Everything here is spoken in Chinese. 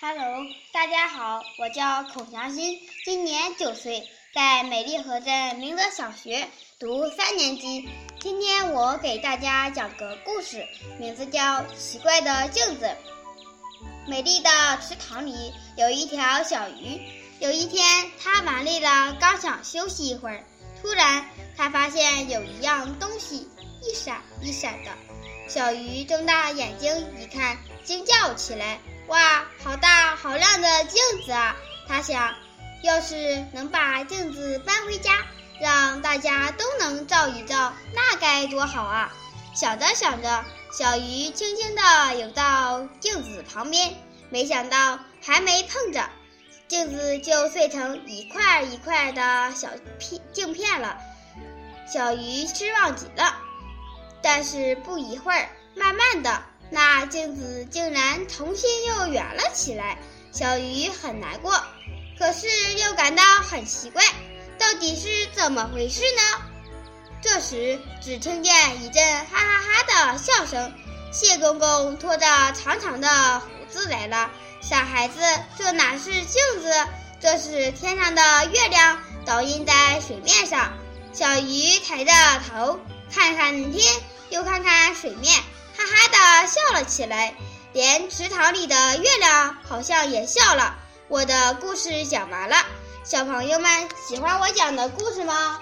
？Hello，大家好，我叫孔祥新，今年九岁，在美丽河镇明德小学读三年级。今天我给大家讲个故事，名字叫《奇怪的镜子》。美丽的池塘里有一条小鱼。有一天，它玩累了，刚想休息一会儿，突然它发现有一样东西一闪一闪的。小鱼睁大眼睛一看，惊叫起来。哇，好大好亮的镜子啊！他想，要是能把镜子搬回家，让大家都能照一照，那该多好啊！想着想着，小鱼轻轻地游到镜子旁边，没想到还没碰着，镜子就碎成一块一块的小片镜片了。小鱼失望极了，但是不一会儿，慢慢的。那镜子竟然重新又圆了起来，小鱼很难过，可是又感到很奇怪，到底是怎么回事呢？这时，只听见一阵哈哈哈的笑声，谢公公拖着长长的胡子来了。傻孩子，这哪是镜子，这是天上的月亮倒映在水面上。小鱼抬着头，看看天，又看看水面。哈哈的笑了起来，连池塘里的月亮好像也笑了。我的故事讲完了，小朋友们喜欢我讲的故事吗？